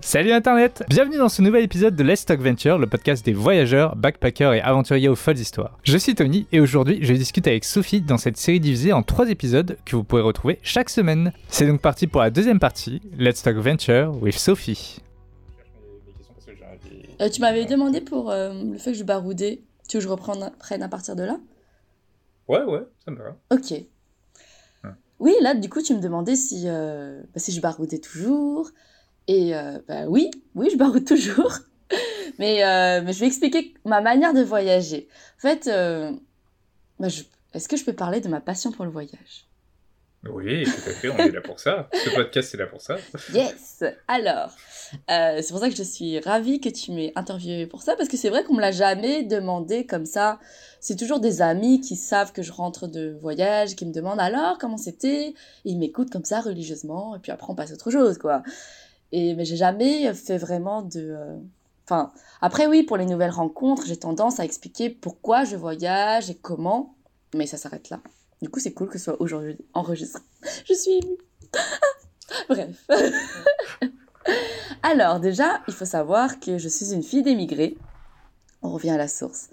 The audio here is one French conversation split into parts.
Salut Internet Bienvenue dans ce nouvel épisode de Let's Talk Venture, le podcast des voyageurs, backpackers et aventuriers aux folles histoires. Je suis Tony et aujourd'hui je discute avec Sophie dans cette série divisée en trois épisodes que vous pourrez retrouver chaque semaine. C'est donc parti pour la deuxième partie, Let's Talk Venture with Sophie. Euh, tu m'avais demandé pour euh, le fait que je baroudais. Tu veux que je reprenne à partir de là Ouais, ouais, ça me va. Ok. Oui, là, du coup, tu me demandais si, euh, bah, si je baroudais toujours. Et bah, oui, oui, je baroude toujours. mais, mais je vais expliquer ma manière de voyager. En fait, bah, est-ce que je peux parler de ma passion pour le voyage? Oui, tout à fait, on est là pour ça. Ce podcast, c'est là pour ça. Yes Alors, euh, c'est pour ça que je suis ravie que tu m'aies interviewé pour ça, parce que c'est vrai qu'on me l'a jamais demandé comme ça. C'est toujours des amis qui savent que je rentre de voyage, qui me demandent alors comment c'était. Ils m'écoutent comme ça religieusement, et puis après on passe à autre chose, quoi. Et, mais j'ai jamais fait vraiment de... Euh, enfin, après oui, pour les nouvelles rencontres, j'ai tendance à expliquer pourquoi je voyage et comment, mais ça s'arrête là. Du coup, c'est cool que ce soit aujourd'hui enregistré. Je suis émue. Bref. Alors, déjà, il faut savoir que je suis une fille d'émigrés. On revient à la source.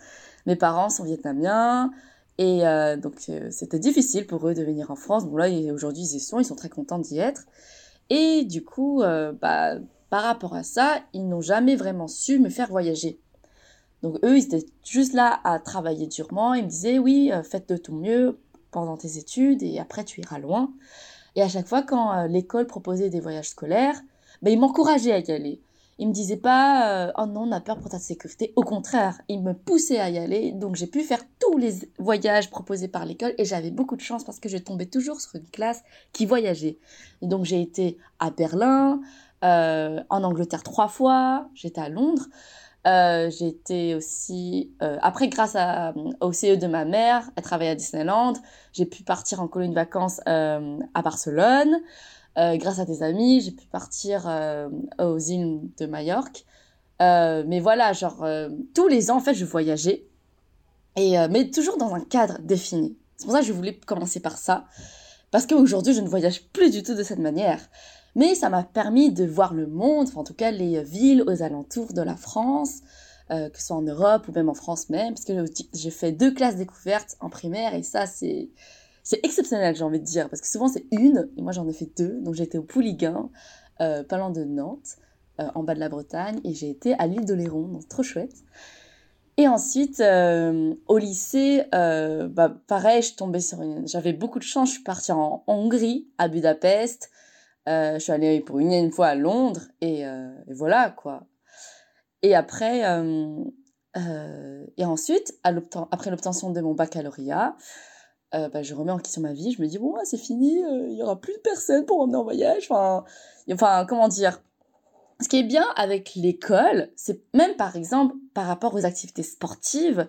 Mes parents sont vietnamiens. Et euh, donc, euh, c'était difficile pour eux de venir en France. Bon, là, aujourd'hui, ils y sont. Ils sont très contents d'y être. Et du coup, euh, bah, par rapport à ça, ils n'ont jamais vraiment su me faire voyager. Donc, eux, ils étaient juste là à travailler durement. Ils me disaient, oui, faites de ton mieux pendant tes études et après tu iras loin. Et à chaque fois, quand euh, l'école proposait des voyages scolaires, ben, il m'encourageait à y aller. Il me disait pas euh, oh non on a peur pour ta sécurité. Au contraire, il me poussait à y aller. Donc j'ai pu faire tous les voyages proposés par l'école et j'avais beaucoup de chance parce que je tombais toujours sur une classe qui voyageait. Et donc j'ai été à Berlin, euh, en Angleterre trois fois, j'étais à Londres. Euh, j'ai été aussi, euh, après grâce à, au CE de ma mère, elle travaillait à Disneyland, j'ai pu partir en colonie de vacances à Barcelone. Euh, grâce à des amis, j'ai pu partir euh, aux îles de Majorque. mais voilà, genre tous les ans en fait, je voyageais, et mais toujours dans un cadre défini. C'est pour ça que je voulais commencer par ça, parce qu'aujourd'hui je ne voyage plus du tout de cette manière. Mais ça m'a permis de voir le monde, en tout cas les villes aux alentours de la France, euh, que ce soit en Europe ou même en France même, parce que j'ai fait deux classes découvertes en primaire et ça c'est c'est exceptionnel j'ai envie de dire, parce que souvent c'est une et moi j'en ai fait deux, donc j'ai été au Pouliguen, euh, pas loin de Nantes, euh, en bas de la Bretagne, et j'ai été à l'île de Léron, donc trop chouette. Et ensuite, euh, au lycée, euh, bah, pareil, je tombais sur une... J'avais beaucoup de chance, je suis partie en Hongrie, à Budapest, je suis allée pour une, une fois à Londres et, voilà quoi. Et après, et ensuite, après l'obtention de mon baccalauréat, euh, bah, je remets en question ma vie. Je me dis bon, c'est fini, il y aura plus de personnes pour emmener en voyage. Enfin, comment dire Ce qui est bien avec l'école, c'est même par exemple par rapport aux activités sportives,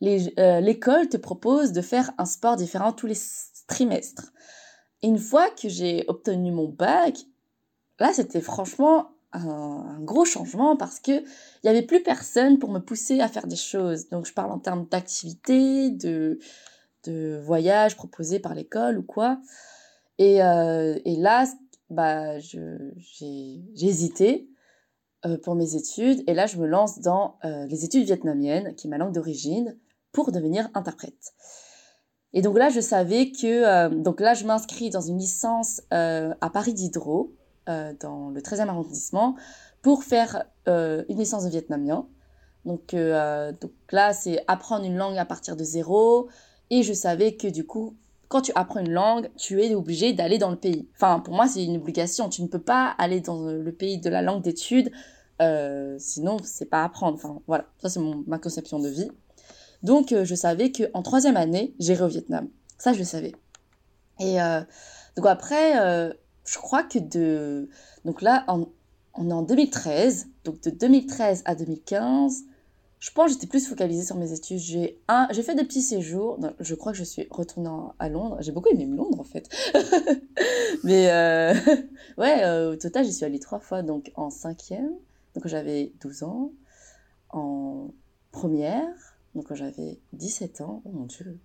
l'école te propose de faire un sport différent tous les trimestres une fois que j'ai obtenu mon bac, là, c'était franchement un, gros changement parce que il y avait plus personne pour me pousser à faire des choses. Donc, je parle en termes d'activité, de, de voyage proposé par l'école ou quoi. Et, euh, et là, bah, j'ai hésité euh, pour mes études. Et là, je me lance dans euh, les études vietnamiennes, qui est ma langue d'origine, pour devenir interprète. Et donc là, je savais que... Donc là, je m'inscris dans une licence à Paris Diderot, dans le 13e arrondissement, pour faire une licence de vietnamien. Donc, donc là, c'est apprendre une langue à partir de zéro. Et je savais que du coup, quand tu apprends une langue, tu es obligé d'aller dans le pays. Enfin, pour moi, c'est une obligation. Tu ne peux pas aller dans le pays de la langue d'études, euh, sinon, c'est pas apprendre. Enfin, voilà, ça c'est ma conception de vie. Donc, euh, je savais qu'en troisième année, j'irai au Vietnam. Ça, je le savais. Et euh, donc après, euh, je crois que de... Donc là, on est en 2013. Donc de 2013 à 2015, je pense que j'étais plus focalisée sur mes études. J'ai un, j'ai fait des petits séjours. je crois que je suis retournée à Londres. J'ai beaucoup aimé Londres en fait. Mais euh, ouais, euh, au total, j'y suis allée trois fois. Donc en cinquième, donc j'avais 12 ans. En première, donc quand j'avais 17 ans, oh mon dieu,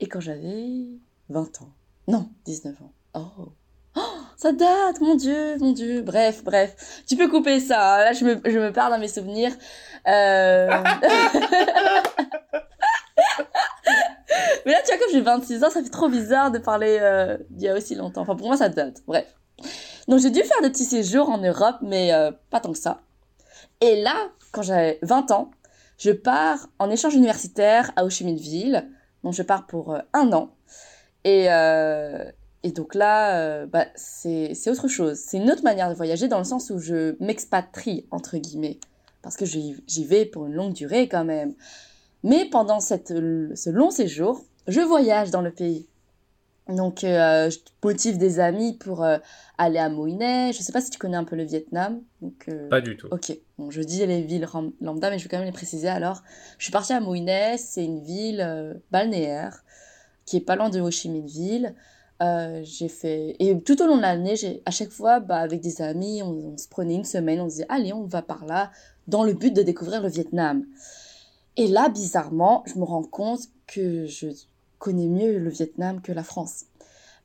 et quand j'avais 20 ans. Non, 19 ans. Oh, oh ça date, mon Dieu, mon Dieu. Bref, bref. Tu peux couper ça. Hein. Là, je me, je me perds dans mes souvenirs. Euh... Mais là, tu vois, comme j'ai 26 ans, ça fait trop bizarre de parler euh, d'il y a aussi longtemps. Enfin, pour moi, ça date. Bref. Donc, j'ai dû faire des petits séjours en Europe, mais euh, pas tant que ça. Et là, quand j'avais 20 ans, je pars en échange universitaire à Ho Chi Minh Ville. Donc, je pars pour un an. Et, et donc là, euh, bah, c'est autre chose. C'est une autre manière de voyager dans le sens où je m'expatrie, entre guillemets. Parce que j'y vais pour une longue durée quand même. Mais pendant cette, ce long séjour, je voyage dans le pays. Donc, euh, je motive des amis pour euh, aller à Moïne. Je sais pas si tu connais un peu le Vietnam. Donc, euh, pas du tout. Ok. Bon, je dis les villes lambda, mais je vais quand même les préciser. Alors, je suis partie à Moïne. C'est une ville balnéaire qui est pas loin de Ho Chi Minh Ville. Euh, j'ai fait et tout au long de l'année, j'ai à chaque fois, bah, avec des amis, on, se prenait une semaine, on disait allez, on va par là, dans le but de découvrir le Vietnam. Et là, bizarrement, je me rends compte que je connais mieux le Vietnam que la France.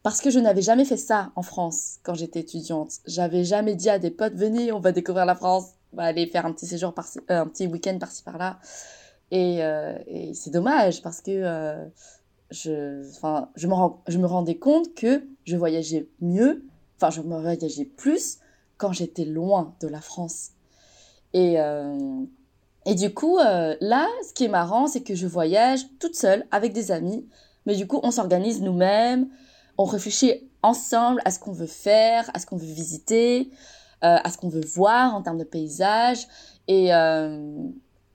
Parce que je n'avais jamais fait ça en France quand j'étais étudiante. J'avais jamais dit à des potes, venez, on va découvrir la France, on va aller faire un petit séjour par euh, un petit week-end par-ci par-là. Et, euh, c'est dommage parce que je, enfin, je me, je me rendais compte que je voyageais mieux, enfin, je me voyageais plus quand j'étais loin de la France. Et, euh, et du coup, euh, là, ce qui est marrant, c'est que je voyage toute seule avec des amis. Mais du coup, on s'organise nous-mêmes. On réfléchit ensemble à ce qu'on veut faire, à ce qu'on veut visiter, euh, à ce qu'on veut voir en termes de paysage. Et,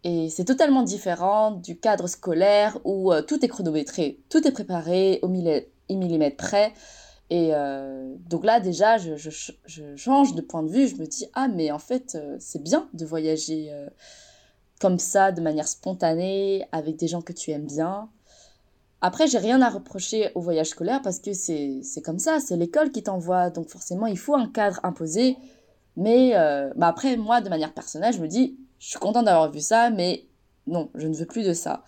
et c'est totalement différent du cadre scolaire où euh, tout est chronométré, tout est préparé au millimètre près. Et euh, donc là, déjà, je, je, je, change de point de vue. Je me dis, ah, mais en fait, euh, c'est bien de voyager comme ça, de manière spontanée, avec des gens que tu aimes bien. Après, j'ai rien à reprocher au voyage scolaire parce que c'est comme ça, c'est l'école qui t'envoie. Donc forcément, il faut un cadre imposé. Mais bah après, moi, de manière personnelle, je me dis, je suis contente d'avoir vu ça, mais non, je ne veux plus de ça.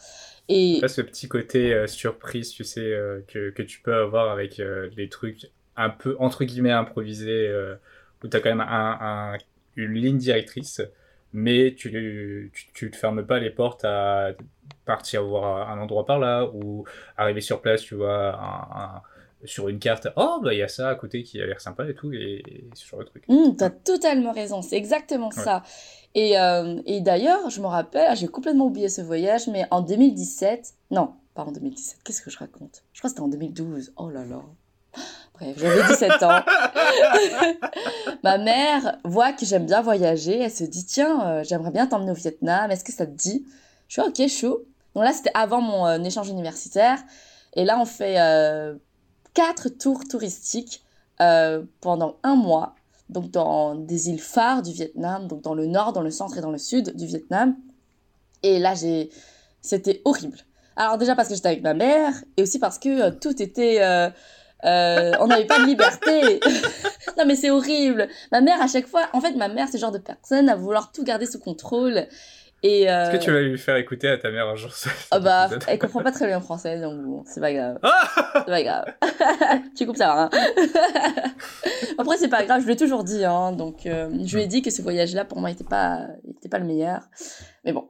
Et pas ce petit côté euh, surprise, tu sais, euh, que, que tu peux avoir avec euh, les trucs un peu entre guillemets improvisés, euh, où tu as quand même un, un, une ligne directrice, mais tu, tu, tu te fermes pas les portes à partir voir un endroit par là, ou arriver sur place, tu vois, un, un sur une carte, oh bah il y a ça à côté qui a l'air sympa et tout, et, et ce genre de truc. Mmh, t'as totalement raison, c'est exactement ouais. ça. Et, euh, et d'ailleurs, je me rappelle, ah, j'ai complètement oublié ce voyage, mais en 2017, non, pas en 2017, qu'est-ce que je raconte? Je crois que c'était en 2012, oh là là. Bref, j'avais 17 ans. Ma mère voit que j'aime bien voyager, elle se dit, tiens, euh, j'aimerais bien t'emmener au Vietnam, est-ce que ça te dit? Je suis ok, chaud. Donc là, c'était avant mon euh, échange universitaire, et là, on fait quatre tours touristiques pendant un mois, donc dans des îles phares du Vietnam, donc dans le nord, dans le centre et dans le sud du Vietnam. Et là, j'ai, c'était horrible. Alors déjà parce que j'étais avec ma mère, et aussi parce que euh, tout était, euh, euh, on n'avait pas de liberté. non mais c'est horrible. Ma mère à chaque fois, en fait, ma mère c'est le genre de personne à vouloir tout garder sous contrôle. Et euh... Est-ce que tu vas lui faire écouter à ta mère un jour ça Ah bah, elle comprend pas très bien le français, donc bon, c'est pas grave. c'est pas grave. tu coupes ça, hein. Après, c'est pas grave, je l'ai toujours dit, hein. Donc, euh, je lui ai dit que ce voyage-là, pour moi, était pas, était pas le meilleur. Mais bon.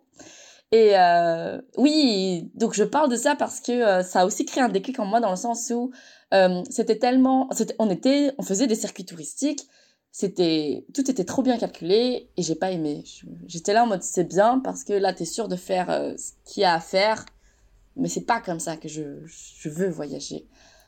Et euh, oui, donc je parle de ça parce que euh, ça a aussi créé un déclic en moi dans le sens où euh, c'était tellement, on était, on faisait des circuits touristiques c'était tout était trop bien calculé et j'ai pas aimé. J'étais là en mode c'est bien parce que là t'es sûr de faire euh, ce qu'il y a à faire mais c'est pas comme ça que je, je veux voyager.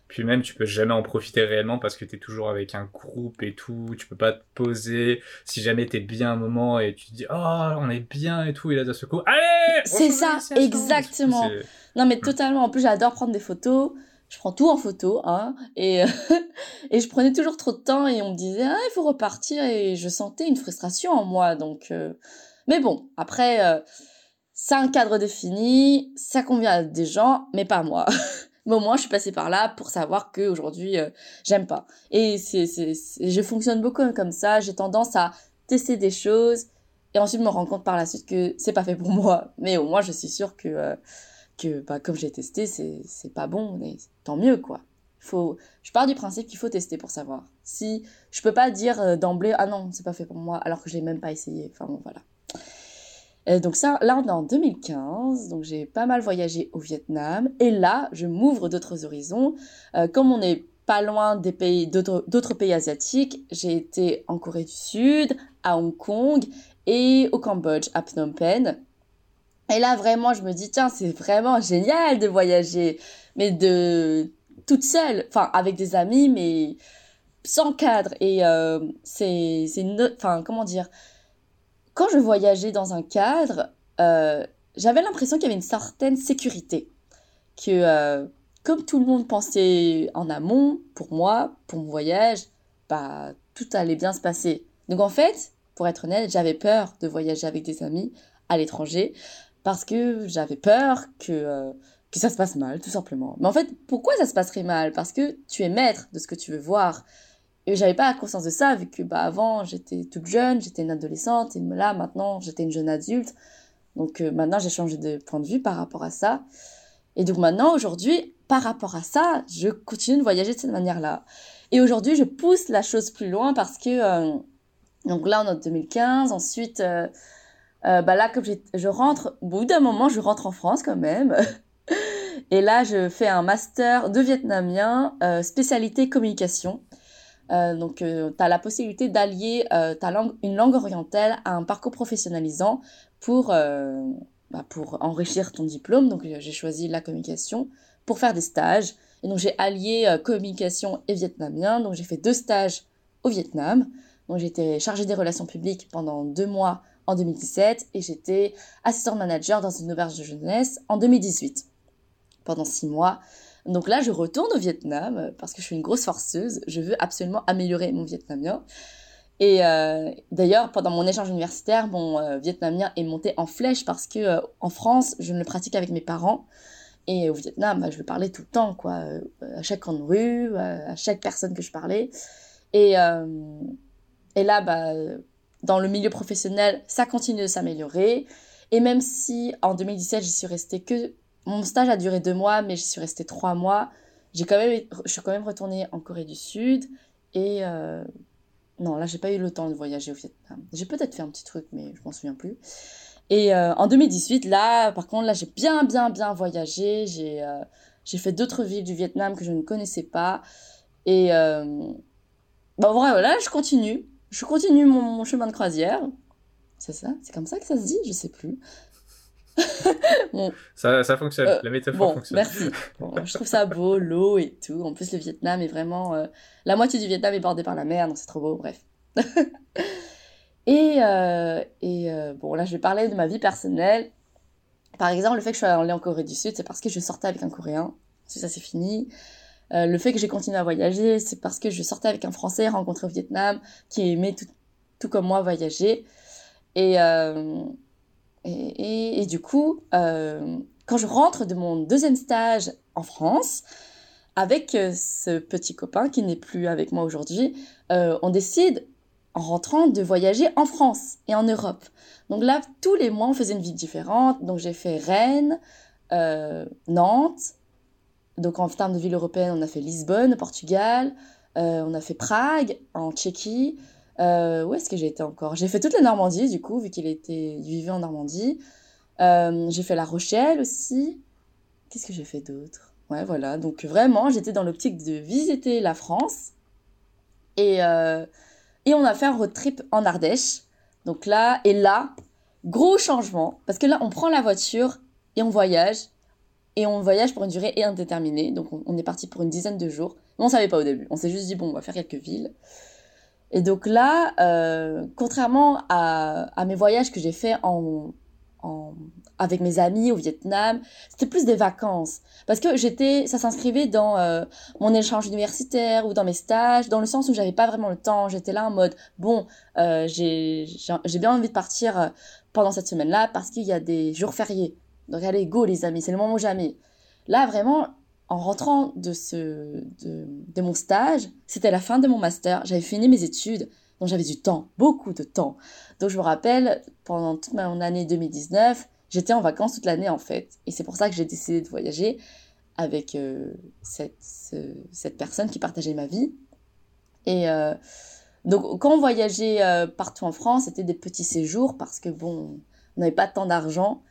Puis même tu peux jamais en profiter réellement parce que t'es toujours avec un groupe et tout tu peux pas te poser. Si jamais t'es bien un moment et tu te dis oh on est bien et tout et là d'un seul coup allez! C'est ça exactement. Non mais totalement. En plus j'adore prendre des photos je prends tout en photo, hein, et, et je prenais toujours trop de temps et on me disait, ah, il faut repartir et je sentais une frustration en moi, donc, euh... mais bon, après, euh, c'est un cadre défini, ça convient à des gens, mais pas à moi. mais au moins, je suis passée par là pour savoir que aujourd'hui, euh, j'aime pas. Et c'est, c'est, je fonctionne beaucoup comme ça, j'ai tendance à tester des choses et ensuite me rendre compte par la suite que c'est pas fait pour moi, mais au moins, je suis sûre que, euh, que bah, comme j'ai testé, c'est pas bon, mais tant mieux, quoi. Faut... Je pars du principe qu'il faut tester pour savoir. Si je peux pas dire euh, d'emblée ah non c'est pas fait pour moi alors que je l'ai même pas essayé. Enfin bon voilà. Et donc ça, là on est en 2015, donc j'ai pas mal voyagé au Vietnam et là je m'ouvre d'autres horizons. Euh, comme on est pas loin des pays d'autres pays asiatiques, j'ai été en Corée du Sud, à Hong Kong et au Cambodge, à Phnom Penh. Et là vraiment je me dis tiens c'est vraiment génial de voyager, mais de toute seule, enfin avec des amis mais sans cadre et euh, c'est c'est enfin comment dire? Quand je voyageais dans un cadre, euh, j'avais l'impression qu'il y avait une certaine sécurité. Que euh, comme tout le monde pensait en amont, pour moi, pour mon voyage, bah, tout allait bien se passer. Donc en fait, pour être honnête, j'avais peur de voyager avec des amis à l'étranger parce que j'avais peur que, euh, que ça se passe mal, tout simplement. Mais en fait, pourquoi ça se passerait mal? Parce que tu es maître de ce que tu veux voir. Et j'avais pas conscience de ça, vu que bah, avant, j'étais toute jeune, j'étais une adolescente, et là, maintenant, j'étais une jeune adulte. Donc euh, maintenant, j'ai changé de point de vue par rapport à ça. Et donc maintenant, aujourd'hui, par rapport à ça, je continue de voyager de cette manière-là. Et aujourd'hui, je pousse la chose plus loin parce que, euh, donc là, on est en 2015, ensuite, euh, bah là, comme je rentre, au bout d'un moment, je rentre en France quand même. Et là, je fais un master de vietnamien, spécialité communication. Euh, donc, euh, tu as la possibilité d'allier euh, ta langue, une langue orientale à un parcours professionnalisant pour, bah, pour enrichir ton diplôme. Donc, j'ai choisi la communication pour faire des stages. Et donc, j'ai allié communication et vietnamien. Donc, j'ai fait deux stages au Vietnam. Donc, j'étais chargée des relations publiques pendant deux mois en 2017 et j'étais assistant manager dans une auberge de jeunesse en 2018 pendant six mois. Donc là, je retourne au Vietnam euh, parce que je suis une grosse forceuse. Je veux absolument améliorer mon vietnamien. Et euh, d'ailleurs, pendant mon échange universitaire, mon euh, vietnamien est monté en flèche parce que en France, je ne le pratique avec mes parents. Et au Vietnam, bah, je le parlais tout le temps, quoi. à chaque coin de rue, à chaque personne que je parlais. Et, et là, bah, dans le milieu professionnel, ça continue de s'améliorer. Et même si en 2017, j'y suis restée que mon stage a duré deux mois, mais je suis restée trois mois. J'ai quand même, je suis quand même retournée en Corée du Sud. Et euh, non, là, j'ai pas eu le temps de voyager au Vietnam. J'ai peut-être fait un petit truc, mais je m'en souviens plus. Et euh, en 2018, là, par contre, là, j'ai bien, bien, bien voyagé. J'ai euh, fait d'autres villes du Vietnam que je ne connaissais pas. Et bon, voilà, je continue. Je continue mon, mon chemin de croisière. C'est ça? C'est comme ça que ça se dit? Je sais plus. ça, ça, fonctionne, euh, la métaphore fonctionne. Merci. je trouve ça beau, l'eau et tout. En plus, le Vietnam est vraiment. Euh, la moitié du Vietnam est bordée par la mer, donc c'est trop beau, bref. et euh, et bon, là, je vais parler de ma vie personnelle. Par exemple, le fait que je sois allée en Corée du Sud, c'est parce que je sortais avec un Coréen. Ça, c'est fini. Le fait que j'ai continué à voyager, c'est parce que je sortais avec un Français rencontré au Vietnam qui aimait tout, comme moi voyager. Et, et, du coup, euh, quand je rentre de mon deuxième stage en France, avec euh, ce petit copain qui n'est plus avec moi aujourd'hui, euh, on décide en rentrant de voyager en France et en Europe. Donc là, tous les mois, on faisait une vie différente. Donc j'ai fait Rennes, Nantes. Donc en termes de ville européenne, on a fait Lisbonne, Portugal. on a fait Prague, en Tchéquie. Euh, où est-ce que j'ai été encore? J'ai fait toute la Normandie, du coup, vu qu'il était, vivait en Normandie. Euh, j'ai fait La Rochelle aussi. Qu'est-ce que j'ai fait d'autre? Ouais, voilà. Donc vraiment, j'étais dans l'optique de visiter la France. Et, euh, et on a fait un road trip en Ardèche. Donc là, et là, gros changement. Parce que là, on prend la voiture et on voyage. Et on voyage pour une durée indéterminée. Donc on, est parti pour une dizaine de jours. Mais on savait pas au début. On s'est juste dit, bon, on va faire quelques villes. Et donc là, euh, contrairement à, à, mes voyages que j'ai faits en, en, avec mes amis au Vietnam, c'était plus des vacances. Parce que j'étais, ça s'inscrivait dans euh, mon échange universitaire ou dans mes stages, dans le sens où j'avais pas vraiment le temps. J'étais là en mode, bon, euh, j'ai bien envie de partir euh, pendant cette semaine-là parce qu'il y a des jours fériés. Donc allez, go les amis, c'est le moment jamais. Là, vraiment, en rentrant de, ce, de, mon stage, c'était la fin de mon master, j'avais fini mes études, donc j'avais du temps, beaucoup de temps. Donc je me rappelle, pendant toute mon année 2019, j'étais en vacances toute l'année en fait. Et c'est pour ça que j'ai décidé de voyager avec euh, cette, cette personne qui partageait ma vie. Et donc, quand on voyageait partout en France, c'était des petits séjours parce que bon, on n'avait pas tant d'argent.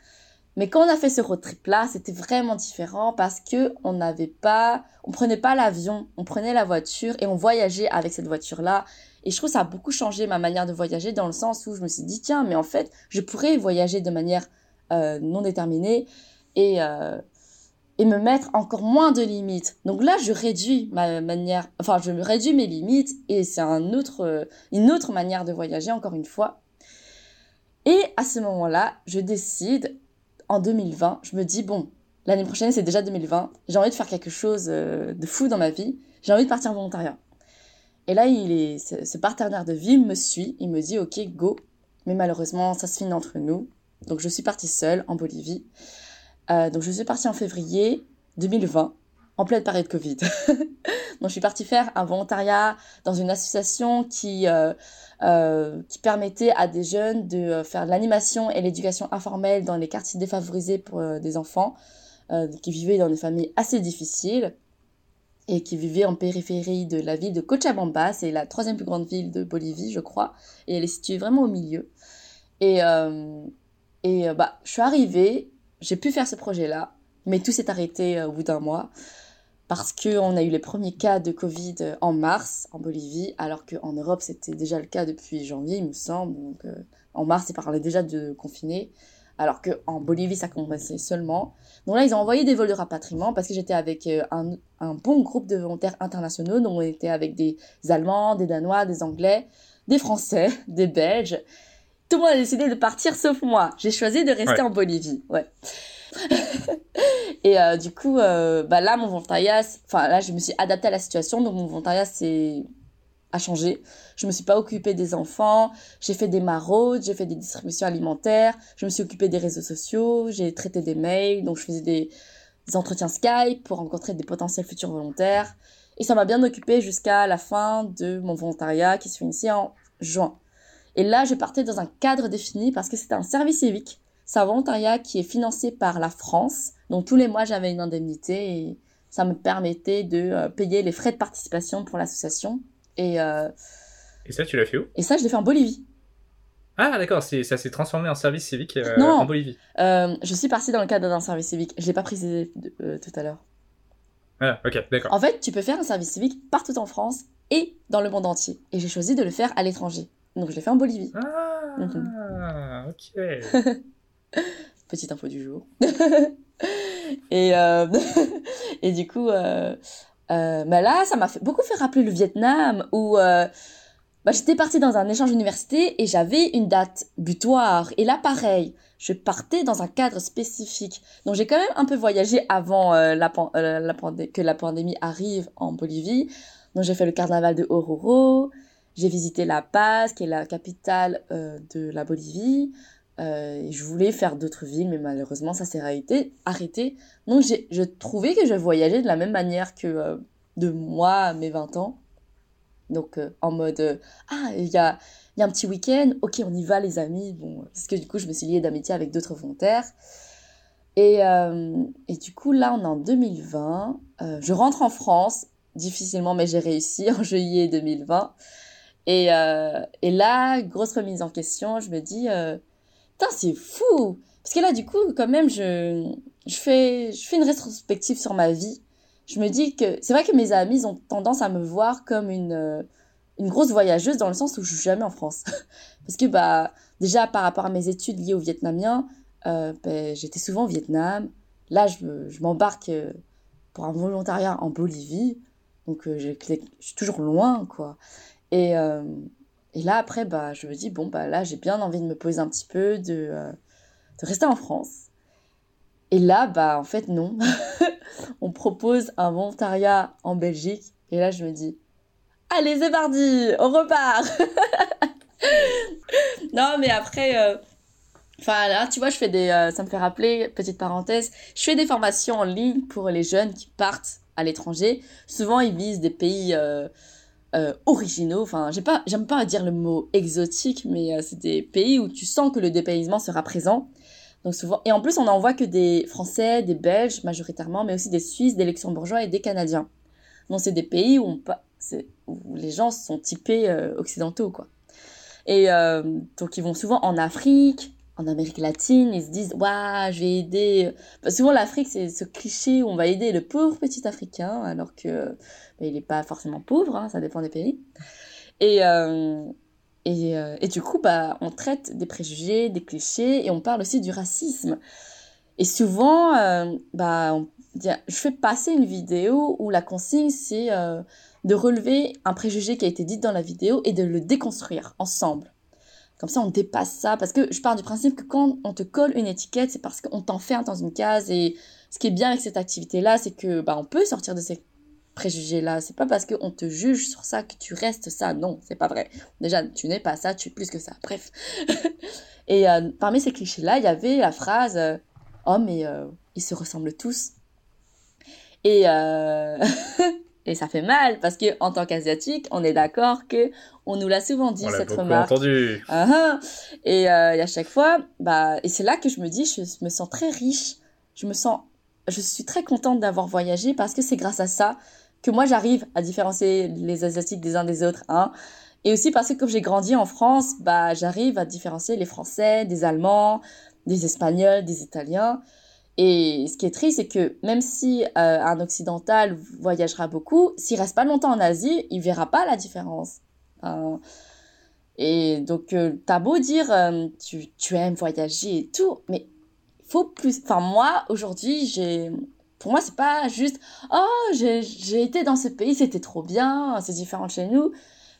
Mais quand on a fait ce road trip là, c'était vraiment différent parce que on n'avait pas, on prenait pas l'avion, on prenait la voiture et on voyageait avec cette voiture là. Et je trouve que ça a beaucoup changé ma manière de voyager dans le sens où je me suis dit tiens, mais en fait, je pourrais voyager de manière euh, non déterminée et euh, et me mettre encore moins de limites. Donc là, je réduis ma manière, enfin, je réduis mes limites et c'est un autre, une autre manière de voyager encore une fois. Et à ce moment-là, je décide en 2020, je me dis, bon, l'année prochaine, c'est déjà 2020, j'ai envie de faire quelque chose euh, de fou dans ma vie, j'ai envie de partir en volontariat. Et là, il est, ce, partenaire de vie me suit, il me dit, ok, go. Mais malheureusement, ça se finit entre nous. Donc, je suis partie seule en Bolivie. Euh, donc, je suis partie en février 2020 en pleine période Covid. Donc, je suis partie faire un volontariat dans une association qui, euh, euh, qui permettait à des jeunes de euh, faire l'animation et l'éducation informelle dans les quartiers défavorisés pour des enfants qui vivaient dans des familles assez difficiles et qui vivaient en périphérie de la ville de Cochabamba. C'est la troisième plus grande ville de Bolivie, je crois, et elle est située vraiment au milieu. Et, et bah, je suis arrivée, j'ai pu faire ce projet-là, mais tout s'est arrêté au bout d'un mois parce qu'on a eu les premiers cas de Covid en mars en Bolivie, alors qu'en Europe c'était déjà le cas depuis janvier, il me semble. Donc, euh, en mars, ils parlaient déjà de confiner, alors qu'en Bolivie ça commençait seulement. Donc là, ils ont envoyé des vols de rapatriement parce que j'étais avec euh, un, un, bon groupe de volontaires internationaux. Donc on était avec des Allemands, des Danois, des Anglais, des Français, des Belges. Tout le monde a décidé de partir sauf moi. J'ai choisi de rester en Bolivie. Ouais. et euh, du coup, euh, bah là, mon volontariat, enfin là, je me suis adaptée à la situation, donc mon volontariat c'est a changé. Je me suis pas occupée des enfants, j'ai fait des maraudes, j'ai fait des distributions alimentaires, je me suis occupée des réseaux sociaux, j'ai traité des mails, donc je faisais des, des entretiens Skype pour rencontrer des potentiels futurs volontaires. Et ça m'a bien occupée jusqu'à la fin de mon volontariat qui se finissait en juin. Et là, je partais dans un cadre défini parce que c'était un service civique c'est un volontariat qui est financé par la France. Donc tous les mois, j'avais une indemnité et ça me permettait de euh, payer les frais de participation pour l'association. Et, euh, et ça, tu l'as fait où? Et ça, je l'ai fait en Bolivie. Ah d'accord, ça s'est transformé en service civique euh, en Bolivie. je suis partie dans le cadre d'un service civique. Je l'ai pas précisé tout à l'heure. Ah ok, d'accord. En fait, tu peux faire un service civique partout en France et dans le monde entier. Et j'ai choisi de le faire à l'étranger. Donc je l'ai fait en Bolivie. Ah, mhm. ok. Petite info du jour. et, euh, et du coup, euh, euh, bah là, ça m'a fait, beaucoup fait rappeler le Vietnam où bah, j'étais partie dans un échange université et j'avais une date butoir. Et là, pareil, je partais dans un cadre spécifique. Donc j'ai quand même un peu voyagé avant la, que la pandémie arrive en Bolivie. Donc j'ai fait le carnaval de Oruro, j'ai visité La Paz, qui est la capitale de la Bolivie. Euh, je voulais faire d'autres villes, mais malheureusement, ça s'est arrêté. Donc, je trouvais que je voyageais de la même manière que euh, de moi à mes 20 ans. Donc, euh, en mode, ah, il y a, y a un petit week-end, ok, on y va, les amis. Bon, parce que du coup, je me suis liée d'amitié avec d'autres volontaires. Et, et, du coup, là, on est en 2020. je rentre en France, difficilement, mais j'ai réussi en juillet 2020. Et, et là, grosse remise en question, je me dis c'est fou Parce que là, du coup, quand même, je, je, fais, je fais une rétrospective sur ma vie. Je me dis que c'est vrai que mes amis ont tendance à me voir comme une, euh, une grosse voyageuse dans le sens où je suis jamais en France. Parce que, bah, déjà, par rapport à mes études liées au vietnamien, euh, ben, j'étais souvent au Vietnam. Là, je, je m'embarque euh, pour un volontariat en Bolivie. Donc, je suis toujours loin, quoi. Et, et là, après, bah, je me dis, bon, bah, là, j'ai bien envie de me poser un petit peu, de, euh, de rester en France. Et là, bah, en fait, non. on propose un volontariat en Belgique. Et là, je me dis, allez, c'est parti, on repart. non, mais après, euh, là, tu vois, je fais des, euh, ça me fait rappeler, petite parenthèse, je fais des formations en ligne pour les jeunes qui partent à l'étranger. Souvent, ils visent des pays originaux. Enfin, j'ai pas, j'aime pas dire le mot exotique, mais euh, c'est des pays où tu sens que le dépaysement sera présent. Donc souvent, et en plus, on n'en voit que des Français, des Belges majoritairement, mais aussi des Suisses, des Luxembourgeois et des Canadiens. Donc c'est des pays où on, où les gens sont typés occidentaux, quoi. Et donc, ils vont souvent en Afrique, en Amérique latine, ils se disent Waouh, je vais aider. souvent, l'Afrique, c'est ce cliché où on va aider le pauvre petit Africain, alors que bah, il n'est pas forcément pauvre, hein, ça dépend des pays. Et, euh, euh, du coup, bah, on traite des préjugés, des clichés, et on parle aussi du racisme. Et souvent, euh, bah, je fais passer une vidéo où la consigne, c'est de relever un préjugé qui a été dit dans la vidéo et de le déconstruire ensemble. Comme ça, on dépasse ça. Parce que je pars du principe que quand on te colle une étiquette, c'est parce qu'on t'enferme dans une case. Et ce qui est bien avec cette activité-là, c'est que bah, on peut sortir de ces préjugés-là. C'est pas parce qu'on te juge sur ça que tu restes ça. Non, c'est pas vrai. Déjà, tu n'es pas ça, tu es plus que ça. Bref. et euh, parmi ces clichés-là, il y avait la phrase euh, Oh, mais euh, ils se ressemblent tous. Et Et ça fait mal parce que en tant qu'asiatique, on est d'accord que on nous l'a souvent dit on cette remarque. entendu. Uh Et, euh, et, à chaque fois, bah et c'est là que je me dis, je me sens très riche. Je me sens, je suis très contente d'avoir voyagé parce que c'est grâce à ça que moi j'arrive à différencier les asiatiques des uns des autres, hein. Et aussi parce que comme j'ai grandi en France, bah j'arrive à différencier les Français des Allemands, des Espagnols, des Italiens. Et ce qui est triste, c'est que même si euh, un occidental voyagera beaucoup, s'il reste pas longtemps en Asie, il verra pas la différence. et donc, euh, t'as beau dire euh, tu, tu aimes voyager et tout, mais il faut plus. Enfin, moi, aujourd'hui, j'ai. Pour moi, c'est pas juste oh, j'ai été dans ce pays, c'était trop bien, c'est différent de chez nous.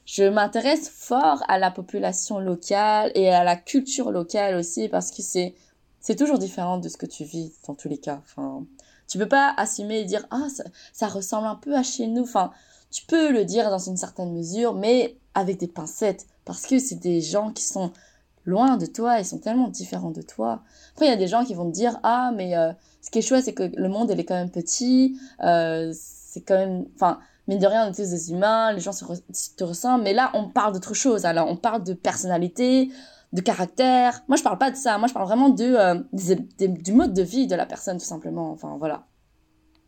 Je m'intéresse fort à la population locale et à la culture locale aussi parce que c'est c'est toujours différent de ce que tu vis dans tous les cas. Enfin, tu peux pas assumer et dire ah ça, ressemble un peu à chez nous. Enfin, tu peux le dire dans une certaine mesure, mais avec des pincettes parce que c'est des gens qui sont loin de toi, ils sont tellement différents de toi. Après, il y a des gens qui vont te dire ah mais euh, ce qui est chouette c'est que le monde il est quand même petit, euh, c'est quand même, enfin mine de rien on est tous des humains, les gens se te ressemblent, mais là on parle d'autre chose. Alors on parle de personnalité, de caractère. Moi, je parle pas de ça. Moi, je parle vraiment de, euh, du mode de vie de la personne, tout simplement. Enfin, voilà.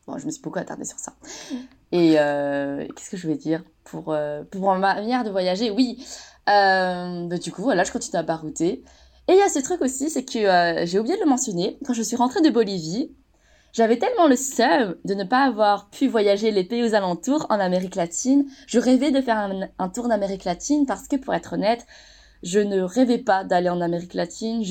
Bon, je me suis beaucoup attardée sur ça. Et euh, qu'est-ce que je vais dire pour, euh, pour ma manière de voyager? Oui. Bah, du coup, voilà, je continue à barouter. Et il y a ce truc aussi, c'est que j'ai oublié de le mentionner. Quand je suis rentrée de Bolivie, j'avais tellement le seum de ne pas avoir pu voyager les pays aux alentours en Amérique latine. Je rêvais de faire un, un tour d'Amérique latine parce que, pour être honnête, je ne rêvais pas d'aller en Amérique latine.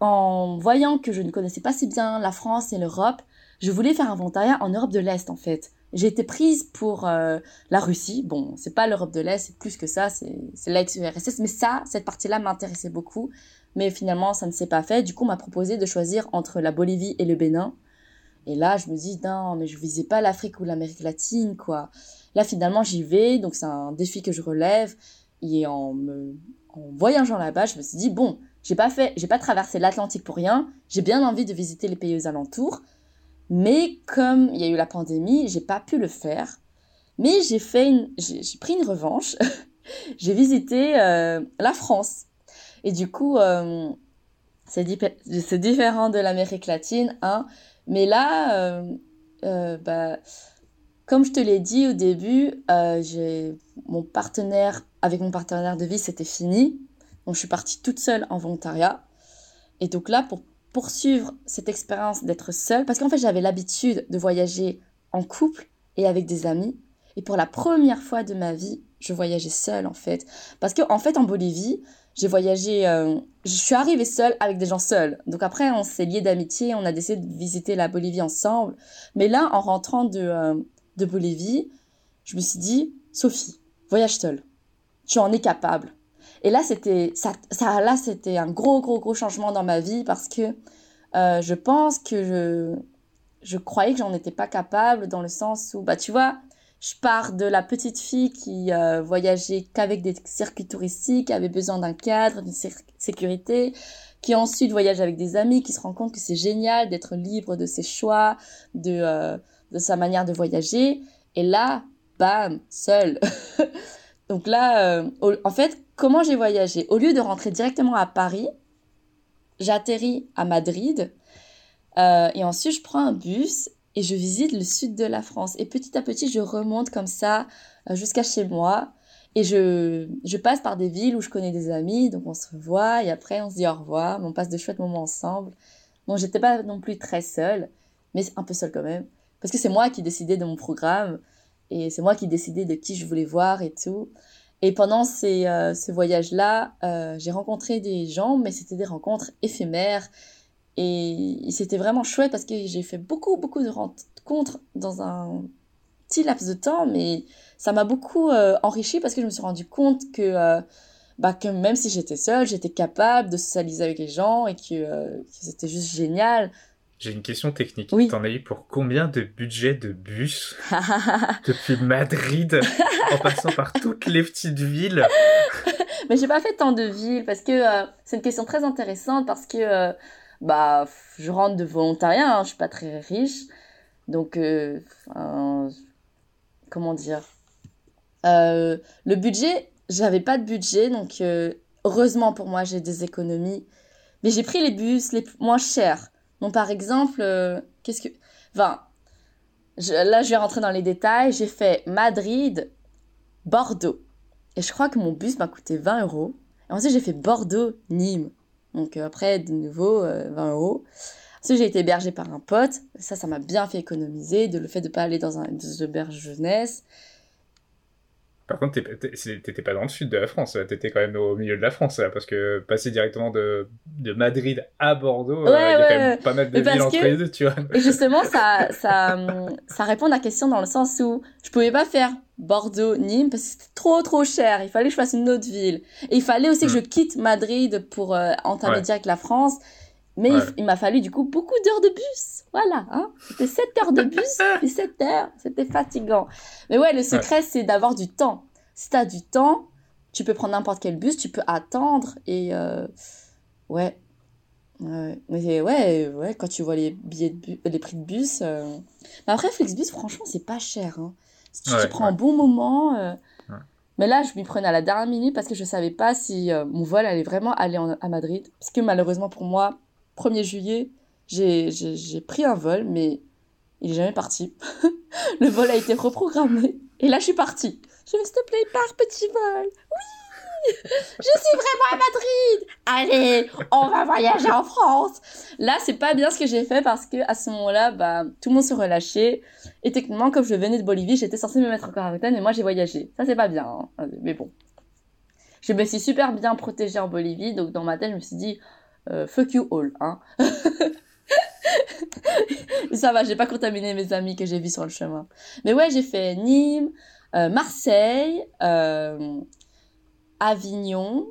En voyant que je ne connaissais pas si bien la France et l'Europe, je voulais faire un volontariat en Europe de l'Est en fait. J'ai été prise pour euh, la Russie. Bon, c'est pas l'Europe de l'Est, c'est plus que ça, c'est l'ex-URSS. Mais ça, cette partie-là m'intéressait beaucoup. Mais finalement, ça ne s'est pas fait. Du coup, on m'a proposé de choisir entre la Bolivie et le Bénin. Et là, je me dis, non, mais je visais pas l'Afrique ou l'Amérique latine, quoi. Là, finalement, j'y vais, donc c'est un défi que je relève. Et en, voyageant là-bas, je me suis dit, bon, j'ai pas fait, j'ai pas traversé l'Atlantique pour rien, j'ai bien envie de visiter les pays aux alentours, mais comme il y a eu la pandémie, j'ai pas pu le faire. Mais j'ai fait une, j'ai pris une revanche. j'ai visité euh, la France. Et du coup, euh, c'est différent de l'Amérique latine, hein. Mais là, euh bah, comme je te l'ai dit au début, euh, mon partenaire avec mon partenaire de vie, c'était fini. Donc je suis partie toute seule en volontariat. Et donc là, pour poursuivre cette expérience d'être seule, parce qu'en fait j'avais l'habitude de voyager en couple et avec des amis. Et pour la première fois de ma vie, je voyageais seule en fait. Parce qu'en en fait en Bolivie, j'ai voyagé, euh, je suis arrivée seule avec des gens seuls. Donc après on s'est liés d'amitié, on a décidé de visiter la Bolivie ensemble. Mais là, en rentrant de, euh, de Bolivie, je me suis dit, Sophie, voyage seule. Tu en es capable. Et là, c'était ça, ça, là, c'était un gros, gros, gros changement dans ma vie parce que euh, je pense que je, je croyais que j'en étais pas capable dans le sens où, bah, tu vois, je pars de la petite fille qui euh, voyageait qu'avec des circuits touristiques, avait besoin d'un cadre, d'une sécurité, qui ensuite voyage avec des amis, qui se rend compte que c'est génial d'être libre de ses choix, de, euh, de sa manière de voyager. Et là, bam, seul. Donc là, euh, en fait, comment j'ai voyagé? Au lieu de rentrer directement à Paris, j'atterris à Madrid. Euh, et ensuite, je prends un bus et je visite le sud de la France. Et petit à petit, je remonte comme ça euh, jusqu'à chez moi. Et je, je passe par des villes où je connais des amis, donc on se revoit et après on se dit au revoir, on passe de chouettes moments ensemble. Bon, j'étais pas non plus très seule, mais un peu seule quand même, parce que c'est moi qui décidais de mon programme et c'est moi qui décidais de qui je voulais voir et tout. Et pendant ces, euh, ce voyage-là, euh, j'ai rencontré des gens, mais c'était des rencontres éphémères. Et c'était vraiment chouette parce que j'ai fait beaucoup, beaucoup de rencontres dans un petit laps de temps, mais ça m'a beaucoup euh, enrichi parce que je me suis rendu compte que, bah, que même si j'étais seule, j'étais capable de socialiser avec les gens et que c'était juste génial. J'ai une question technique. Oui. T'en as eu pour combien de budget de bus depuis Madrid en passant par toutes les petites villes Mais j'ai pas fait tant de villes parce que c'est une question très intéressante parce que bah je rentre de volontariat, hein, je suis pas très riche, donc euh, comment dire, euh, le budget, j'avais pas de budget, donc euh, heureusement pour moi j'ai des économies, mais j'ai pris les bus les moins chers. Donc par exemple, euh, qu'est-ce que, enfin, là je vais rentrer dans les détails, j'ai fait Madrid, Bordeaux, et je crois que mon bus m'a coûté 20 euros. Et ensuite j'ai fait Bordeaux, Nîmes. Donc euh, après, de nouveau, 20 euh, euros. Ensuite, j'ai été hébergée par un pote. Ça, ça m'a bien fait économiser de le fait de ne pas aller dans un auberge jeunesse. Par contre, t'étais pas dans le sud de la France, t'étais quand même au milieu de la France, parce que passer directement de, de Madrid à Bordeaux, ouais, euh, il y a ouais, quand même pas mal de villes entre les deux, tu vois. Et justement, ça, ça, ça répond à la question dans le sens où je pouvais pas faire Bordeaux, Nîmes, parce que c'était trop trop cher. Il fallait que je fasse une autre ville. Et il fallait aussi que je quitte Madrid pour euh, entamer direct la France. Mais il, il m'a fallu du coup beaucoup d'heures de bus. Voilà, hein. C'était 7 heures de bus et 7 heures. C'était fatigant. Mais ouais, le secret, c'est d'avoir du temps. Si t'as du temps, tu peux prendre n'importe quel bus, tu peux attendre et euh, ouais. Mais ouais, ouais, quand tu vois les billets de bus, les prix de bus. Euh... Mais après, Flixbus, franchement, c'est pas cher. Hein. Si tu, Ouais, tu prends un bon moment. euh. Mais là, je m'y prenais à la dernière minute parce que je savais pas si euh, mon vol allait vraiment aller en- à Madrid. Parce que malheureusement pour moi, 1er juillet, j'ai pris un vol, mais il est jamais parti. Le vol a été reprogrammé. Et là, je suis partie. Je vais, s'il te plaît, pars, petit vol. Oui, je suis vraiment à Madrid. Allez, on va voyager en France. Là, c'est pas bien ce que j'ai fait parce que à ce moment-là, bah, tout le monde se relâchait. Et techniquement, comme je venais de Bolivie, j'étais censée me mettre en quarantaine, mais moi, j'ai voyagé. Ça, c'est pas bien. hein. Mais bon. Je me suis super bien protégée en Bolivie, donc dans ma tête, je me suis dit, euh, fuck you all, hein. Ça va, j'ai pas contaminé mes amis que j'ai vus sur le chemin. Mais ouais, j'ai fait Nîmes, euh, Marseille, euh, Avignon,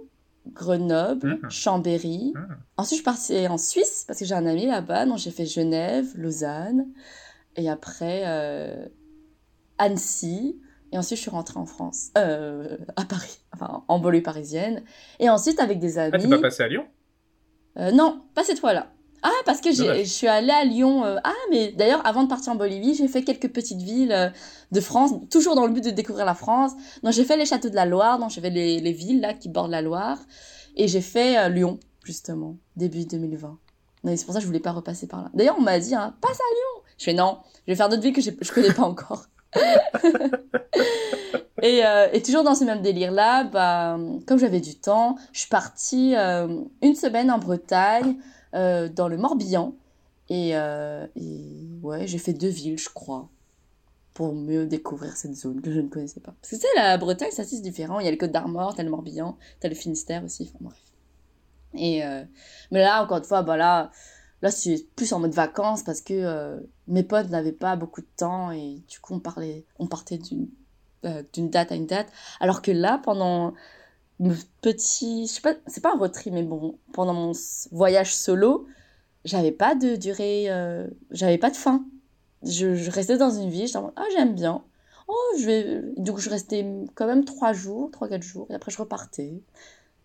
Grenoble, Mhm. Chambéry. Mhm. Ensuite, je suis partie en Suisse parce que j'ai un ami là-bas, donc j'ai fait Genève, Lausanne, et après euh, Annecy. Et ensuite, je suis rentrée en France, à Paris, enfin en banlieue parisienne. Et ensuite, avec des amis. Ah, t'es pas passé à Lyon? Euh, non, pas cette fois-là. Ah, parce que je suis allée à Lyon. euh, Ah, mais d'ailleurs, avant de partir en Bolivie, j'ai fait quelques petites villes euh, de France, toujours dans le but de découvrir la France. Donc, j'ai fait les châteaux de la Loire, donc j'ai fait les, les villes là qui bordent la Loire. Et j'ai fait euh, Lyon, justement, début 2020. Donc, C'est pour ça que je voulais pas repasser par là. D'ailleurs, on m'a dit, hein, passe à Lyon. Je fais non, je vais faire d'autres villes que je connais pas encore. et, euh, et toujours dans ce même délire-là, bah, comme j'avais du temps, je suis partie euh, une semaine en Bretagne, euh, dans le Morbihan. Et, et ouais, j'ai fait deux villes, je crois, pour mieux découvrir cette zone que je ne connaissais pas. Parce que tu sais, la Bretagne, c'est différent. Il y a le Côte d'Armor, t'as le Morbihan, t'as le Finistère aussi, enfin bref. Et, mais là, encore une fois, bah là, là c'est plus en mode vacances parce que mes potes n'avaient pas beaucoup de temps et du coup, on, parlait, on partait d'une euh, d'une date à une date. Alors que là, pendant mon petit, je sais pas, c'est pas un road trip, mais bon, pendant mon voyage solo, j'avais pas de durée, euh, j'avais pas de fin. Je, je restais dans une en mode, ah, j'aime bien. Oh, je vais. Donc, je restais quand même trois jours, trois, quatre jours, et après, je repartais.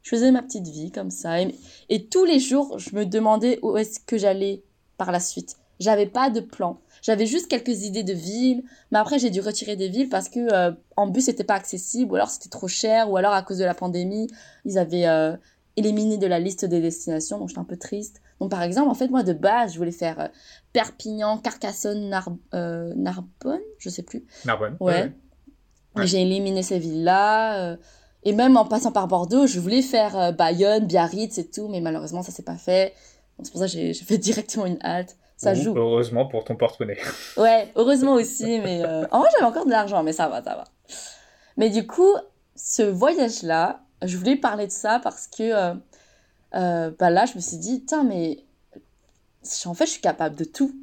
Je faisais ma petite vie comme ça. Et, et tous les jours, je me demandais où est-ce que j'allais par la suite. J'avais pas de plan. J'avais juste quelques idées de villes, mais après j'ai dû retirer des villes parce que euh, en bus c'était pas accessible, ou alors c'était trop cher, ou alors à cause de la pandémie, ils avaient, euh, éliminé de la liste des destinations, donc j'étais un peu triste. Donc par exemple, en fait, moi de base, je voulais faire euh, Perpignan, Carcassonne, Narbonne, je sais plus. Narbonne. Ouais. Mais j'ai éliminé ces villes-là. et même en passant par Bordeaux, je voulais faire Bayonne, Biarritz et tout, mais malheureusement, ça s'est pas fait. C'est pour ça que j'ai fait directement une halte. Ça joue. Heureusement pour ton porte-monnaie. ouais, heureusement aussi, mais en vrai, j'avais encore de l'argent, mais ça va, ça va. Mais du coup, ce voyage-là, je voulais parler de ça parce que euh, euh, bah là, je me suis dit, tiens, mais en fait, je suis capable de tout.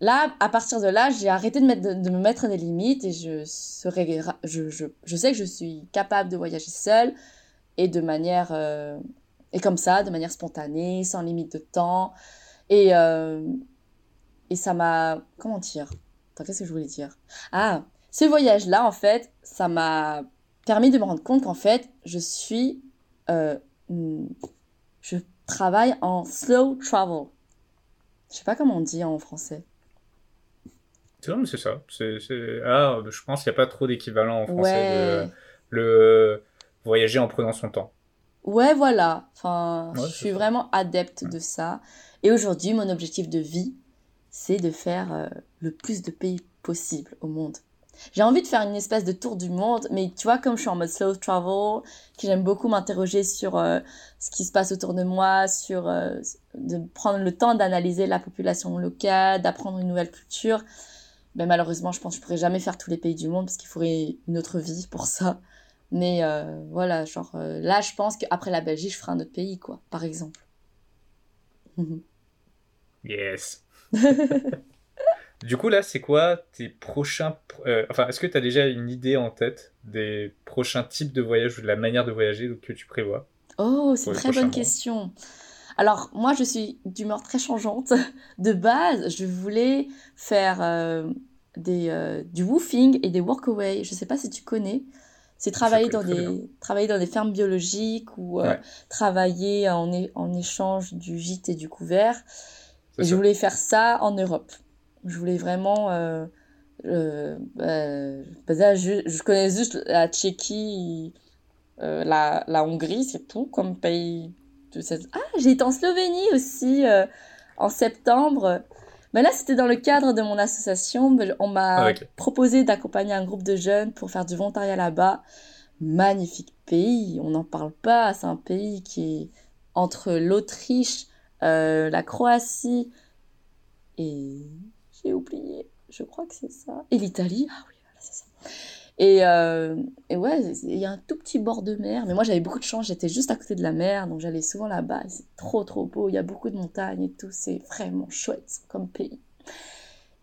Là, à partir de là, j'ai arrêté de, mettre, de, me mettre des limites et je, serai, je, je, je, sais que je suis capable de voyager seule et de manière. Euh, et comme ça, de manière spontanée, sans limite de temps. Et, et ça m'a. Comment dire? Qu'est-ce que je voulais dire? Ah, ce voyage-là, en fait, ça m'a permis de me rendre compte qu'en fait, je suis. Euh, je travaille en slow travel. Je sais pas comment on dit en français. C'est ça. C'est, ah, je pense qu'il n'y a pas trop d'équivalent en français. De, le voyager en prenant son temps. Ouais, voilà. Enfin, je suis vraiment adepte de ça. Et aujourd'hui, mon objectif de vie, c'est de faire euh, le plus de pays possible au monde. J'ai envie de faire une espèce de tour du monde, mais tu vois, comme je suis en mode slow travel, que j'aime beaucoup m'interroger sur euh, ce qui se passe autour de moi, sur euh, de prendre le temps d'analyser la population locale, d'apprendre une nouvelle culture. Ben, malheureusement, je pense que je pourrais jamais faire tous les pays du monde parce qu'il faudrait une autre vie pour ça. Mais voilà, genre là, je pense qu'après la Belgique, je ferai un autre pays, quoi, par exemple. yes. Du coup, là, c'est quoi tes prochains. Euh, enfin, est-ce que tu as déjà une idée en tête des prochains types de voyages ou de la manière de voyager que tu prévois Oh, c'est une très bonne question. Alors, moi, je suis d'humeur très changeante. De base, je voulais faire euh, des, euh, du woofing et des workaway. Je ne sais pas si tu connais. C'est travailler dans, des, travailler dans des fermes biologiques ou travailler en, en échange du gîte et du couvert. Et je voulais faire ça en Europe. Je voulais vraiment. Euh, euh, bah, je, connais juste la Tchéquie, euh, la, la, Hongrie, c'est tout comme pays de cette. Ah, j'ai été en Slovénie aussi en septembre. Mais là, c'était dans le cadre de mon association. On m'a ah, proposé d'accompagner un groupe de jeunes pour faire du volontariat là-bas. Magnifique pays, on n'en parle pas. C'est un pays qui est entre l'Autriche, la Croatie et j'ai oublié. Je crois que c'est ça. Et l'Italie. Ah oui, voilà, c'est ça. Et, euh, et ouais, il y a un tout petit bord de mer. Mais moi, j'avais beaucoup de chance. J'étais juste à côté de la mer. Donc, j'allais souvent là-bas. C'est trop, trop beau. Il y a beaucoup de montagnes et tout. C'est vraiment chouette comme pays.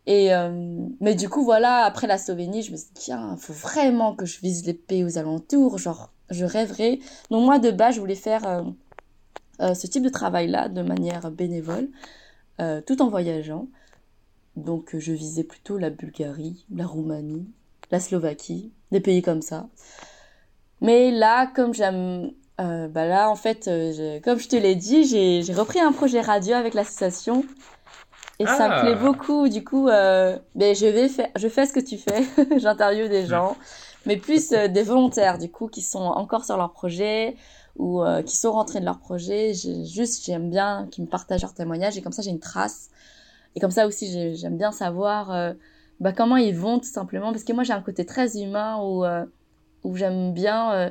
Et euh, mais du coup, voilà, après la Slovénie, je me suis dit, tiens, faut vraiment que je visite les pays aux alentours. Genre, je rêverais. Donc, moi, de base, je voulais faire euh, ce type de travail-là de manière bénévole, tout en voyageant. Donc je visais plutôt la Bulgarie, la Roumanie, la Slovaquie, des pays comme ça. Mais là, comme j'aime... Euh, bah là, en fait, euh, comme je te l'ai dit, j'ai repris un projet radio avec l'association. Et ça me plaît ah. beaucoup. Du coup, euh, ben, je, vais faire, je fais ce que tu fais. J'interviewe des gens. Mais plus des volontaires, du coup, qui sont encore sur leur projet ou qui sont rentrés de leur projet. Juste, j'aime bien qu'ils me partagent leurs témoignages. Et comme ça, j'ai une trace et comme ça aussi, j'aime bien savoir euh, bah, comment ils vont tout simplement. Parce que moi, j'ai un côté très humain où, euh, où j'aime bien... Euh,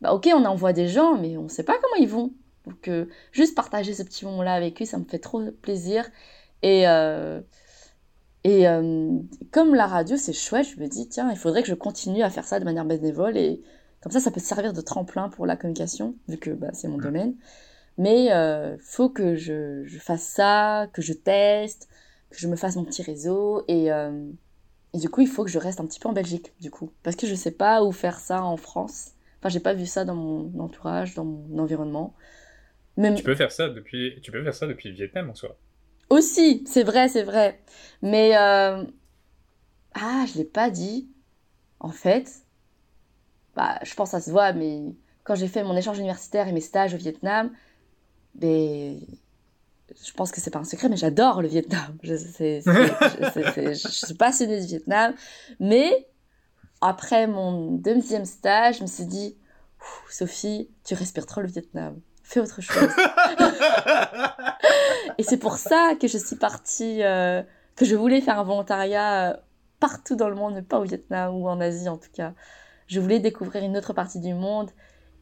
bah, ok, on envoie des gens, mais on ne sait pas comment ils vont. Donc, juste partager ce petit moment-là avec eux, ça me fait trop plaisir. Et, et comme la radio, c'est chouette, je me dis, tiens, il faudrait que je continue à faire ça de manière bénévole. Et comme ça, ça peut servir de tremplin pour la communication, vu que bah, c'est mon domaine. Mais il faut que je, je, fasse ça, que je teste, que je me fasse mon petit réseau. Et, euh, et, du coup il faut que je reste un petit peu en Belgique du coup. Parce que je sais pas où faire ça en France. Enfin j'ai pas vu ça dans mon entourage dans mon environnement. Même... tu peux faire ça depuis tu peux faire ça depuis le Vietnam en soi. Aussi c'est vrai c'est vrai. Mais euh... ah je l'ai pas dit. En fait bah je pense que ça se voit mais quand j'ai fait mon échange universitaire et mes stages au Vietnam ben je pense que c'est pas un secret, mais j'adore le Vietnam. Je, je, suis passionnée du Vietnam. Mais après mon deuxième stage, je me suis dit, Sophie, tu respires trop le Vietnam. fais autre chose. et c'est pour ça que je suis partie, euh, que je voulais faire un volontariat euh, partout dans le monde, mais pas au Vietnam ou en Asie en tout cas. Je voulais découvrir une autre partie du monde.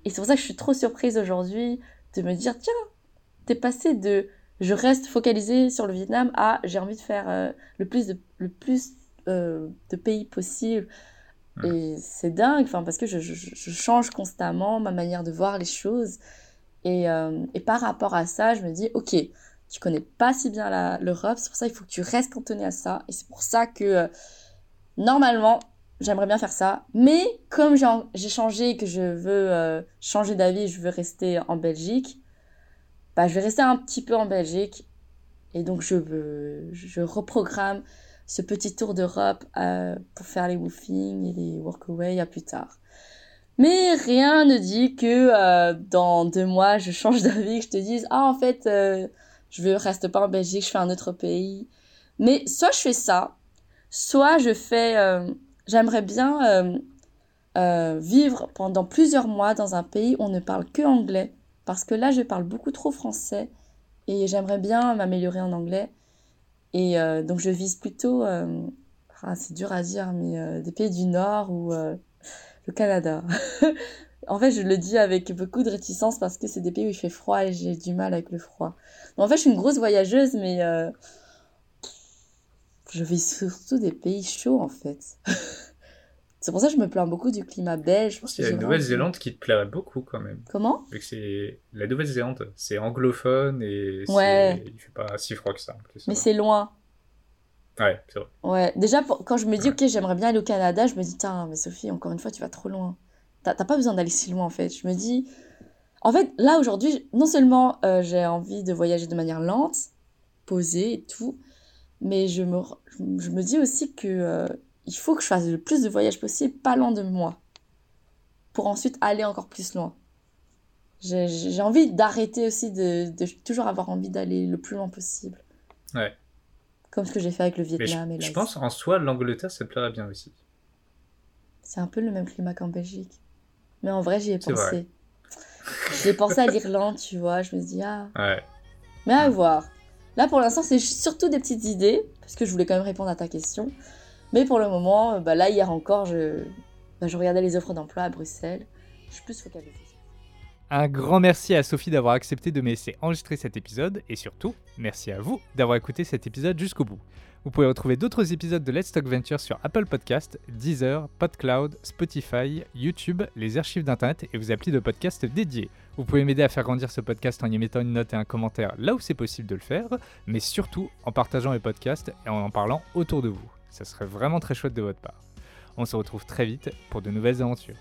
Et c'est pour ça que je suis trop surprise aujourd'hui de me dire, tiens, t'es passé de je reste focalisée sur le Vietnam à j'ai envie de faire euh, le plus de, le plus, de pays possible. Et c'est dingue, enfin, parce que je, je, je, change constamment ma manière de voir les choses. Et, euh, et, par rapport à ça, je me dis, ok, tu connais pas si bien l'Europe, c'est pour ça qu'il faut que tu restes cantonné à ça. Et c'est pour ça que, euh, normalement, j'aimerais bien faire ça. Mais comme j'ai changé que je veux euh, changer d'avis, je veux rester en Belgique, bah, je vais rester un petit peu en Belgique. Et donc, je, je reprogramme ce petit tour d'Europe euh, pour faire les woofing et les workaway à plus tard. Mais rien ne dit que euh, dans deux mois, je change d'avis, que je te dise, ah en fait, je ne reste pas en Belgique, je fais un autre pays. Mais soit je fais ça, soit je fais, j'aimerais bien vivre pendant plusieurs mois dans un pays où on ne parle que anglais, parce que là, je parle beaucoup trop français et j'aimerais bien m'améliorer en anglais. Et euh, donc je vise plutôt, euh, c'est dur à dire, mais euh, des pays du Nord ou le Canada. en fait, je le dis avec beaucoup de réticence parce que c'est des pays où il fait froid et j'ai du mal avec le froid. en fait, je suis une grosse voyageuse, mais je vise surtout des pays chauds en fait. C'est pour ça que je me plains beaucoup du climat belge. Je pense qu'il y a la Nouvelle-Zélande qui te plairait beaucoup quand même. Comment? C'est la Nouvelle-Zélande, c'est anglophone et ouais. il fait pas si froid que ça. En plus, Mais c'est loin. Ouais, c'est vrai. Ouais, déjà quand je me dis ok j'aimerais bien aller au Canada, je me dis tiens mais Sophie encore une fois tu vas trop loin. T'as pas besoin d'aller si loin en fait. Je me dis en fait là aujourd'hui non seulement euh, j'ai envie de voyager de manière lente, posée et tout, mais je me je me dis aussi que euh, il faut que je fasse le plus de voyages possible, pas loin de moi, pour ensuite aller encore plus loin. J'ai envie d'arrêter aussi de, de, toujours avoir envie d'aller le plus loin possible. Ouais. Comme ce que j'ai fait avec le Vietnam je, et Je pense en soi, l'Angleterre, ça plairait bien aussi. C'est un peu le même climat qu'en Belgique. Mais en vrai, j'y ai pensé. J'ai pensé à l'Irlande, tu vois. Je me dit, ah. Ouais. Mais à voir. Là, pour l'instant, c'est surtout des petites idées, parce que je voulais quand même répondre à ta question. Mais pour le moment, euh, bah là, hier encore, je, bah, je regardais les offres d'emploi à Bruxelles. Je suis plus focalisée. Un grand merci à Sophie d'avoir accepté de me laisser enregistrer cet épisode et surtout, merci à vous d'avoir écouté cet épisode jusqu'au bout. Vous pouvez retrouver d'autres épisodes de Let's Talk Venture sur Apple Podcast, Deezer, PodCloud, Spotify, YouTube, les archives d'Internet et vos applis de podcast dédiés. Vous pouvez m'aider à faire grandir ce podcast en y mettant une note et un commentaire là où c'est possible de le faire, mais surtout en partageant les podcasts et en en parlant autour de vous. Ça serait vraiment très chouette de votre part. On se retrouve très vite pour de nouvelles aventures.